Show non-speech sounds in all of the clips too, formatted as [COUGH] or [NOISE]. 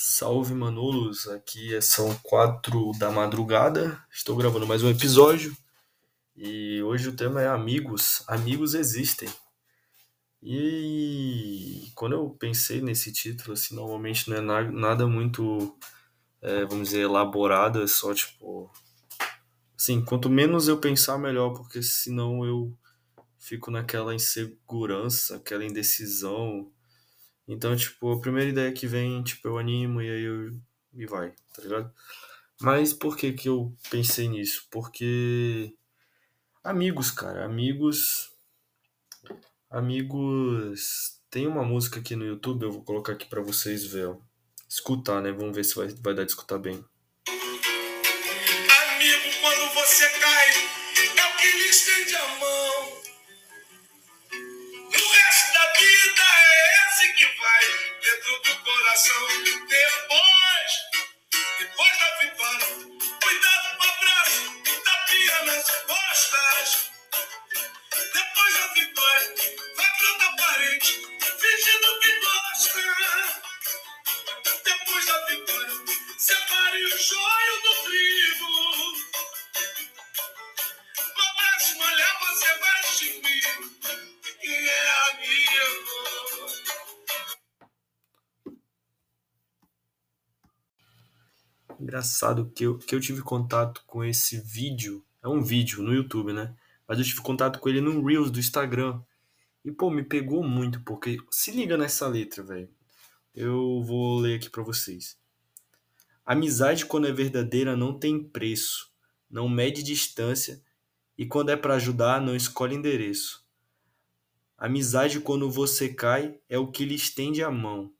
Salve Manolos, aqui é, são quatro da madrugada, estou gravando mais um episódio. E hoje o tema é amigos, amigos existem. E quando eu pensei nesse título, assim, normalmente não é na, nada muito, é, vamos dizer, elaborado, é só tipo, assim, quanto menos eu pensar, melhor, porque senão eu fico naquela insegurança, aquela indecisão, então, tipo, a primeira ideia que vem, tipo, eu animo e aí eu. e vai, tá ligado? Mas por que que eu pensei nisso? Porque. Amigos, cara, amigos. Amigos. Tem uma música aqui no YouTube, eu vou colocar aqui pra vocês ver, ó. Escutar, né? Vamos ver se vai, vai dar de escutar bem. Engraçado que eu, que eu tive contato com esse vídeo. É um vídeo no YouTube, né? Mas eu tive contato com ele no Reels do Instagram. E, pô, me pegou muito, porque se liga nessa letra, velho. Eu vou ler aqui pra vocês. Amizade, quando é verdadeira, não tem preço, não mede distância e quando é pra ajudar, não escolhe endereço. Amizade, quando você cai, é o que lhe estende a mão.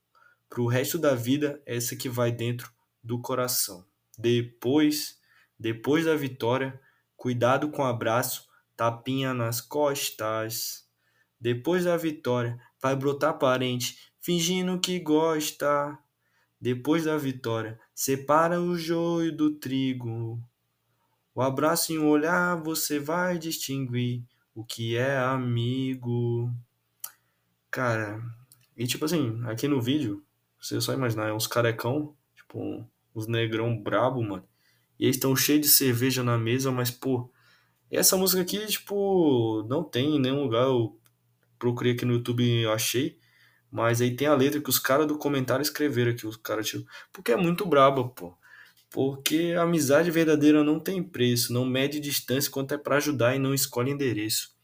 Pro resto da vida, é essa que vai dentro do coração. Depois, depois da vitória, cuidado com o abraço, tapinha nas costas. Depois da vitória, vai brotar parente, fingindo que gosta. Depois da vitória, separa o joio do trigo. O abraço em um olhar você vai distinguir o que é amigo. Cara, e tipo assim, aqui no vídeo, você só imaginar, é uns carecão, tipo, uns negrão brabo, mano. E eles estão cheios de cerveja na mesa, mas, pô, essa música aqui, tipo, não tem em nenhum lugar. Eu procurei aqui no YouTube e achei. Mas aí tem a letra que os caras do comentário escreveram aqui, os caras, tipo, porque é muito braba, pô. Porque a amizade verdadeira não tem preço, não mede distância quanto é pra ajudar e não escolhe endereço.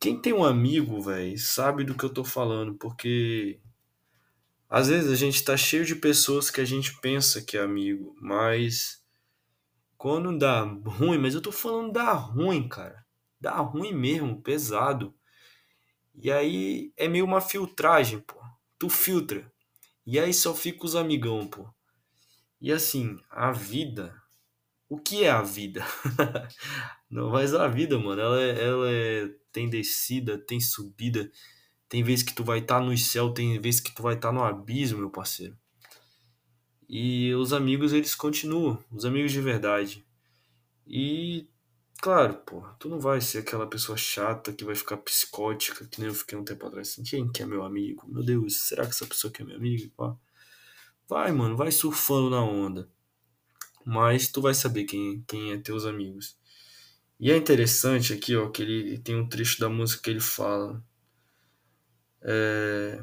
Quem tem um amigo, velho, sabe do que eu tô falando, porque às vezes a gente tá cheio de pessoas que a gente pensa que é amigo, mas quando dá ruim, mas eu tô falando dá ruim, cara. Dá ruim mesmo, pesado. E aí é meio uma filtragem, pô. Tu filtra. E aí só fica os amigão, pô. E assim, a vida. O que é a vida? [LAUGHS] Não, mas a vida, mano, ela, é, ela é, tem descida, tem subida. Tem vezes que tu vai estar no céu, tem vezes que tu vai estar no abismo, meu parceiro. E os amigos, eles continuam, os amigos de verdade. E, claro, pô, tu não vai ser aquela pessoa chata que vai ficar psicótica, que nem eu fiquei um tempo atrás. Assim, Quem que é meu amigo? Meu Deus, será que essa pessoa que é meu amigo? Pá. Vai, mano, vai surfando na onda. Mas tu vai saber quem, quem é teus amigos. E é interessante aqui, ó, que ele tem um trecho da música que ele fala. É,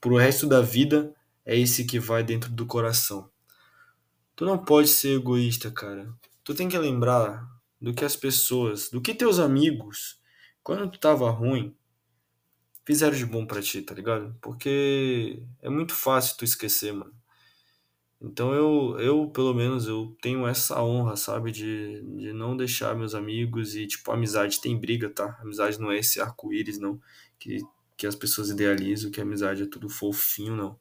Pro resto da vida, é esse que vai dentro do coração. Tu não pode ser egoísta, cara. Tu tem que lembrar do que as pessoas, do que teus amigos, quando tu tava ruim, fizeram de bom pra ti, tá ligado? Porque é muito fácil tu esquecer, mano. Então eu, eu pelo menos, eu tenho essa honra, sabe? De, de não deixar meus amigos e, tipo, amizade tem briga, tá? Amizade não é esse arco-íris, não. Que, que as pessoas idealizam, que a amizade é tudo fofinho, não.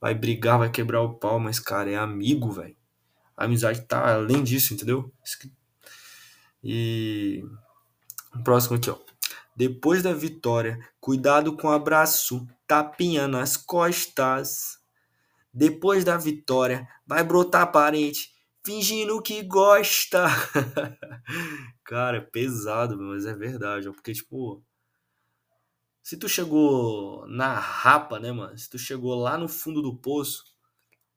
Vai brigar, vai quebrar o pau, mas, cara, é amigo, velho. A amizade tá além disso, entendeu? E próximo aqui, ó. Depois da vitória, cuidado com o abraço, tapinha nas costas. Depois da vitória, vai brotar parente, fingindo que gosta. [LAUGHS] Cara, é pesado, mas é verdade, ó, porque, tipo, se tu chegou na rapa, né, mano? Se tu chegou lá no fundo do poço,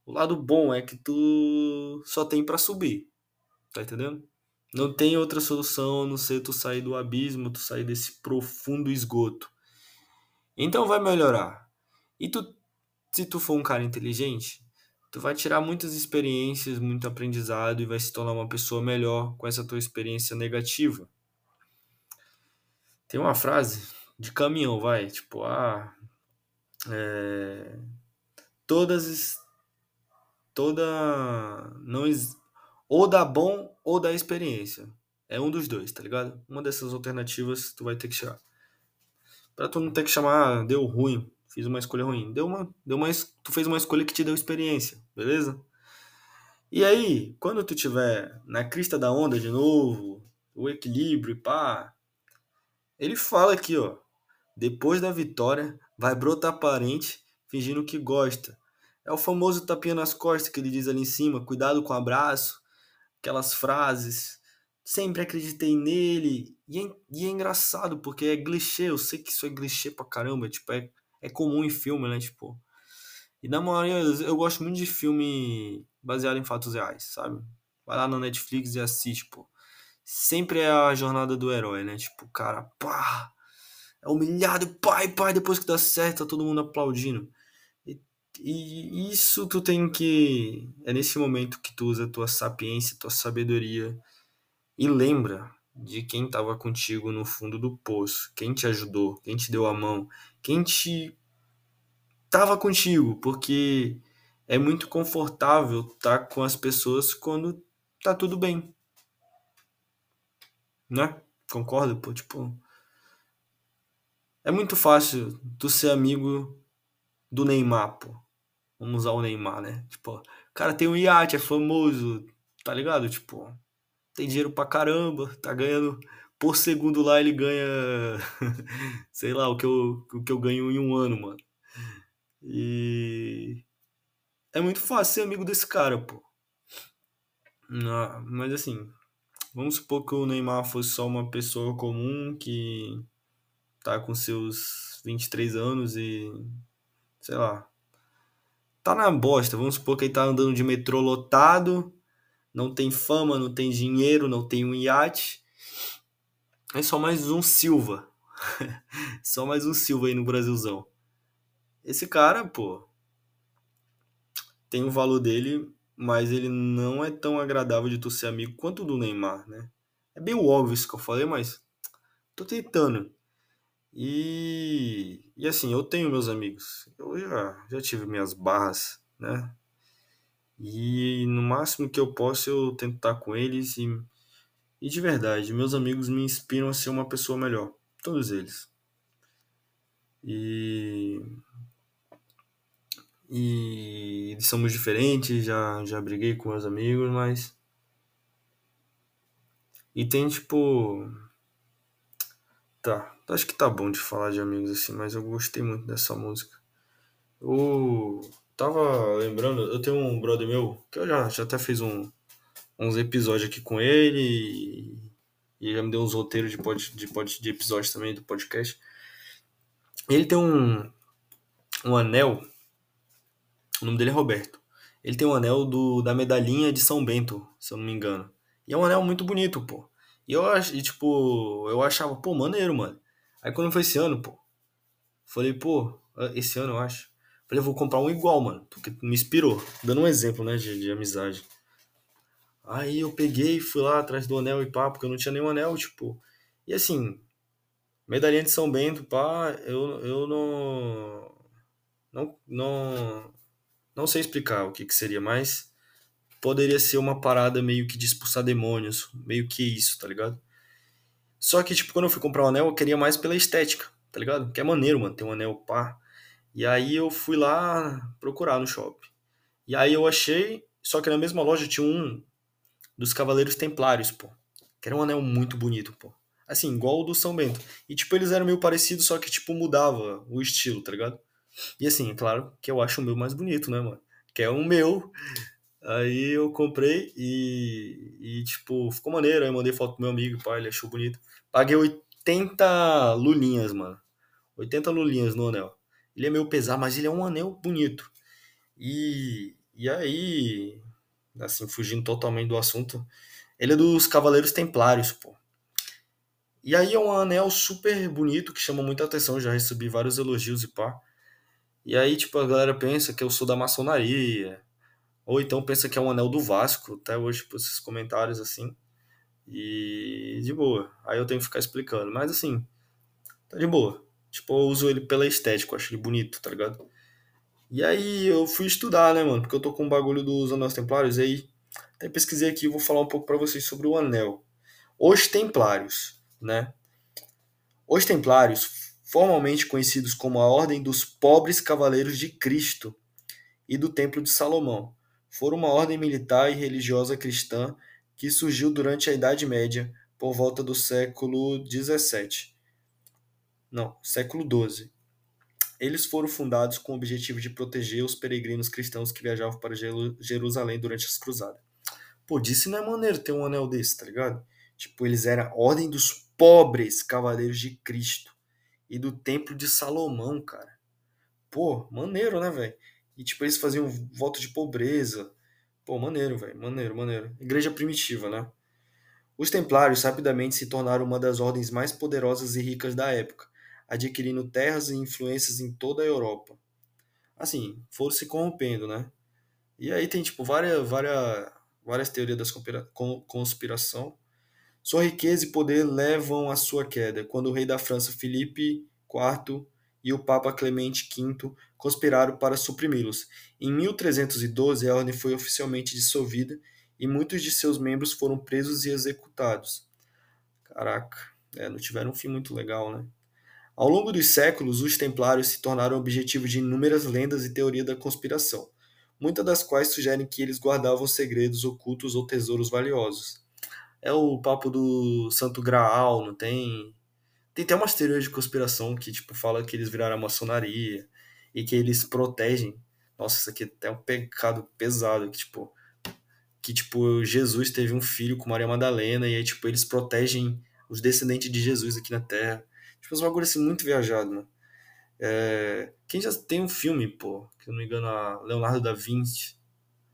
O lado bom é que tu só tem para subir. Tá entendendo? Não tem outra solução a não ser tu sair do abismo, tu sair desse profundo esgoto. Então vai melhorar. E tu, se tu for um cara inteligente, tu vai tirar muitas experiências, muito aprendizado e vai se tornar uma pessoa melhor com essa tua experiência negativa. Tem uma frase de caminhão, vai, tipo, ah, é, todas toda não ou dá bom ou dá experiência. É um dos dois, tá ligado? Uma dessas alternativas tu vai ter que tirar. Pra tu não ter que chamar, ah, deu ruim, fiz uma escolha ruim. Deu uma, deu uma, tu fez uma escolha que te deu experiência, beleza? E aí, quando tu tiver na crista da onda de novo, o equilíbrio e pá, ele fala aqui, ó, depois da vitória, vai brotar parente fingindo que gosta. É o famoso tapinha nas costas que ele diz ali em cima, cuidado com o abraço, aquelas frases. Sempre acreditei nele. E é, e é engraçado, porque é clichê. Eu sei que isso é clichê pra caramba. Tipo, é, é comum em filme, né? Tipo. E na maioria, eu gosto muito de filme baseado em fatos reais, sabe? Vai lá na Netflix e assiste, pô. Sempre é a jornada do herói, né? Tipo, cara, pá, é humilhado, pai, pai, depois que dá certo, tá todo mundo aplaudindo. E isso tu tem que. É nesse momento que tu usa tua sapiência, tua sabedoria e lembra de quem estava contigo no fundo do poço, quem te ajudou, quem te deu a mão, quem te tava contigo, porque é muito confortável estar tá com as pessoas quando tá tudo bem. Né? Concorda? Pô, tipo, é muito fácil tu ser amigo do Neymar, pô. Vamos usar o Neymar, né? Tipo, o cara tem um iate, é famoso, tá ligado? Tipo, tem dinheiro pra caramba, tá ganhando por segundo lá ele ganha, [LAUGHS] sei lá, o que eu, o que eu ganho em um ano, mano. E é muito fácil ser amigo desse cara, pô. Não, mas assim, vamos supor que o Neymar fosse só uma pessoa comum que tá com seus 23 anos e sei lá, tá na bosta. Vamos supor que ele tá andando de metrô lotado, não tem fama, não tem dinheiro, não tem um iate. É só mais um Silva. [LAUGHS] só mais um Silva aí no Brasilzão. Esse cara, pô, tem o valor dele, mas ele não é tão agradável de tu ser amigo quanto o do Neymar, né? É bem óbvio isso que eu falei, mas tô tentando. E, e assim, eu tenho meus amigos. Eu já, já tive minhas barras, né? E no máximo que eu posso eu tento estar com eles e, e de verdade, meus amigos me inspiram a ser uma pessoa melhor. Todos eles. E e somos diferentes, já já briguei com meus amigos, mas e tem tipo tá, Acho que tá bom de falar de amigos assim, mas eu gostei muito dessa música. Eu tava lembrando, eu tenho um brother meu, que eu já, já até fiz um, uns episódios aqui com ele e, e já me deu uns roteiros de, pod, de, pod, de episódios também do podcast. Ele tem um, um anel, o nome dele é Roberto. Ele tem um anel do, da medalhinha de São Bento, se eu não me engano. E é um anel muito bonito, pô. E eu, e, tipo, eu achava, pô, maneiro, mano. Aí quando foi esse ano, pô, falei, pô, esse ano eu acho. Falei, eu vou comprar um igual, mano, porque me inspirou. Dando um exemplo, né, de, de amizade. Aí eu peguei, fui lá atrás do anel e pá, porque eu não tinha nenhum anel, tipo. E assim, medalhinha de São Bento, pá, eu, eu não. Não, não. Não sei explicar o que, que seria, mas poderia ser uma parada meio que de expulsar demônios, meio que isso, tá ligado? Só que, tipo, quando eu fui comprar o um anel, eu queria mais pela estética, tá ligado? Que é maneiro, mano, ter um anel pá. E aí eu fui lá procurar no shopping. E aí eu achei, só que na mesma loja tinha um dos Cavaleiros Templários, pô. Que era um anel muito bonito, pô. Assim, igual o do São Bento. E, tipo, eles eram meio parecidos, só que, tipo, mudava o estilo, tá ligado? E, assim, é claro que eu acho o meu mais bonito, né, mano? Que é o meu. Aí eu comprei e, e, tipo, ficou maneiro. Aí mandei foto pro meu amigo, pai, ele achou bonito. Paguei 80 lulinhas, mano. 80 lulinhas no anel. Ele é meio pesado, mas ele é um anel bonito. E, E aí, assim, fugindo totalmente do assunto, ele é dos Cavaleiros Templários, pô. E aí é um anel super bonito que chama muita atenção, já recebi vários elogios e pá. E aí, tipo, a galera pensa que eu sou da maçonaria, ou então pensa que é um anel do Vasco, até hoje, tipo, esses comentários assim. E de boa. Aí eu tenho que ficar explicando. Mas assim, tá de boa. Tipo, eu uso ele pela estética, eu acho ele bonito, tá ligado? E aí eu fui estudar, né, mano? Porque eu tô com um bagulho dos anéis templários. E aí, até pesquisei aqui vou falar um pouco para vocês sobre o anel. Os templários, né? Os templários, formalmente conhecidos como a Ordem dos Pobres Cavaleiros de Cristo e do Templo de Salomão, foram uma ordem militar e religiosa cristã que surgiu durante a Idade Média, por volta do século XVII. Não, século XII. Eles foram fundados com o objetivo de proteger os peregrinos cristãos que viajavam para Jerusalém durante as cruzadas. Pô, disse não é maneiro ter um anel desse, tá ligado? Tipo, eles eram a ordem dos pobres cavaleiros de Cristo e do templo de Salomão, cara. Pô, maneiro, né, velho? E tipo, eles faziam voto de pobreza. Pô, maneiro, velho. Maneiro, maneiro. Igreja primitiva, né? Os templários rapidamente se tornaram uma das ordens mais poderosas e ricas da época, adquirindo terras e influências em toda a Europa. Assim, foram se corrompendo, né? E aí tem, tipo, várias, várias, várias teorias da conspiração. Sua riqueza e poder levam à sua queda, quando o rei da França, Filipe IV, e o Papa Clemente V conspiraram para suprimi-los. Em 1312, a ordem foi oficialmente dissolvida e muitos de seus membros foram presos e executados. Caraca, é, não tiveram um fim muito legal, né? Ao longo dos séculos, os templários se tornaram objetivo de inúmeras lendas e teorias da conspiração, muitas das quais sugerem que eles guardavam segredos ocultos ou tesouros valiosos. É o papo do Santo Graal, não tem? Tem até umas teorias de conspiração que, tipo, fala que eles viraram a maçonaria e que eles protegem. Nossa, isso aqui é um pecado pesado, que, tipo, que, tipo, Jesus teve um filho com Maria Madalena e aí, tipo, eles protegem os descendentes de Jesus aqui na Terra. Tipo, uns bagulho assim muito viajado, né? É... Quem já tem um filme, pô, que eu não me engano, a Leonardo da Vinci.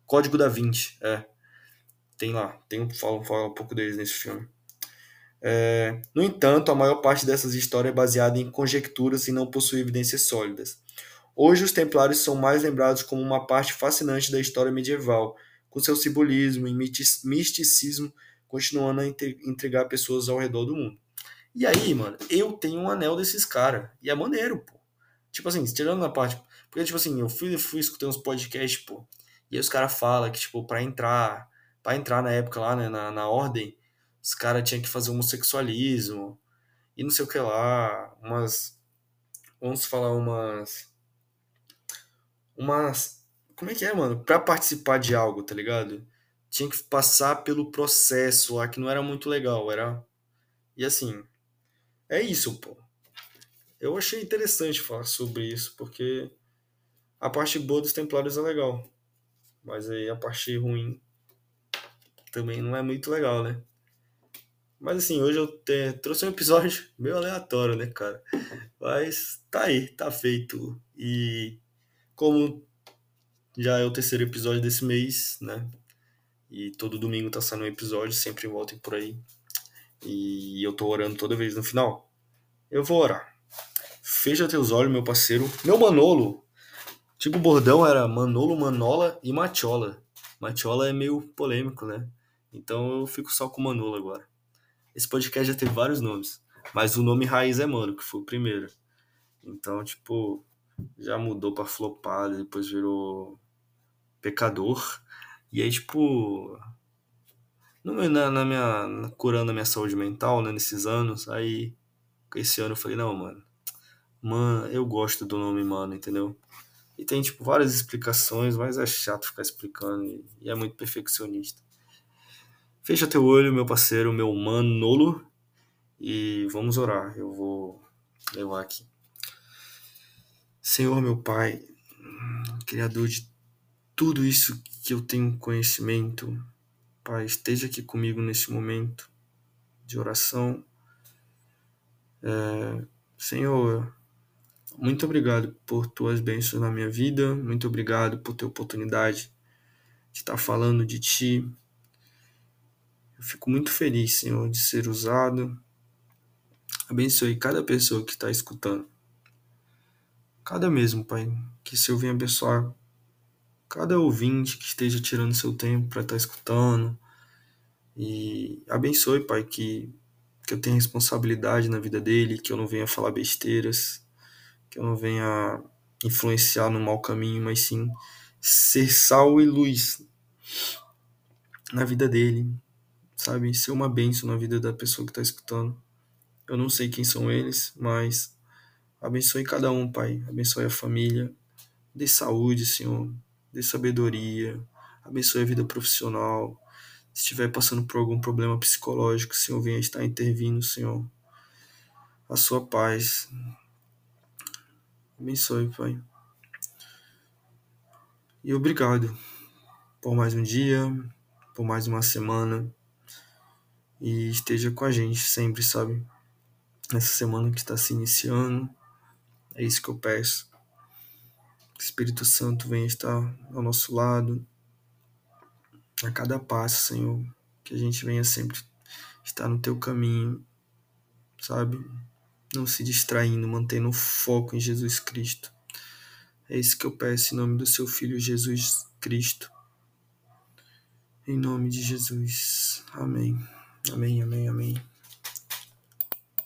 Código da Vinci, é. Tem lá, tem um, fala, fala um pouco deles nesse filme. É, no entanto, a maior parte dessas histórias é baseada em conjecturas e não possui evidências sólidas. Hoje, os templários são mais lembrados como uma parte fascinante da história medieval, com seu simbolismo e misticismo continuando a intrigar pessoas ao redor do mundo. E aí, mano, eu tenho um anel desses caras. E é maneiro, pô. Tipo assim, tirando na parte. Porque, tipo assim, eu fui, fui escutar uns podcasts, pô. E aí os caras falam que, tipo, pra entrar. para entrar na época lá, né, na, na ordem, os caras tinham que fazer homossexualismo e não sei o que lá, umas. Vamos falar umas. Umas. Como é que é, mano? Pra participar de algo, tá ligado? Tinha que passar pelo processo lá que não era muito legal, era. E assim. É isso, pô. Eu achei interessante falar sobre isso, porque a parte boa dos Templários é legal. Mas aí a parte ruim também não é muito legal, né? Mas assim, hoje eu te, trouxe um episódio [LAUGHS] meio aleatório, né, cara? Mas tá aí, tá feito. E como já é o terceiro episódio desse mês, né? E todo domingo tá saindo um episódio, sempre voltem por aí. E eu tô orando toda vez no final. Eu vou orar. Fecha teus olhos, meu parceiro. Meu Manolo. Tipo, o bordão era Manolo, Manola e Matiola. Matiola é meio polêmico, né? Então eu fico só com Manolo agora. Esse podcast já teve vários nomes, mas o nome raiz é Mano, que foi o primeiro. Então, tipo, já mudou pra Flopado, depois virou Pecador. E aí, tipo, no, na, na minha, curando a minha saúde mental, né, nesses anos, aí esse ano eu falei, não, mano, mano, eu gosto do nome Mano, entendeu? E tem, tipo, várias explicações, mas é chato ficar explicando e, e é muito perfeccionista. Fecha teu olho, meu parceiro, meu manolo, e vamos orar. Eu vou levar aqui. Senhor, meu Pai, Criador de tudo isso que eu tenho conhecimento, Pai, esteja aqui comigo nesse momento de oração. É, Senhor, muito obrigado por tuas bênçãos na minha vida, muito obrigado por ter oportunidade estar falando de Ti. Eu fico muito feliz, Senhor, de ser usado. Abençoe cada pessoa que está escutando. Cada mesmo, Pai. Que o Senhor venha abençoar cada ouvinte que esteja tirando seu tempo para estar tá escutando. E abençoe, Pai, que, que eu tenha responsabilidade na vida dele, que eu não venha falar besteiras, que eu não venha influenciar no mau caminho, mas sim ser sal e luz na vida dele, sabe? Ser uma bênção na vida da pessoa que está escutando. Eu não sei quem são eles, mas abençoe cada um, Pai. Abençoe a família. Dê saúde, Senhor. Dê sabedoria. Abençoe a vida profissional. Se estiver passando por algum problema psicológico, Senhor, venha estar intervindo, Senhor. A sua paz. Abençoe, Pai. E obrigado por mais um dia, por mais uma semana. E esteja com a gente sempre, sabe? Nessa semana que está se iniciando. É isso que eu peço. Que o Espírito Santo venha estar ao nosso lado. A cada passo, Senhor. Que a gente venha sempre estar no teu caminho, sabe? Não se distraindo, mantendo o foco em Jesus Cristo. É isso que eu peço em nome do seu Filho Jesus Cristo. Em nome de Jesus. Amém. Amém, amém, amém.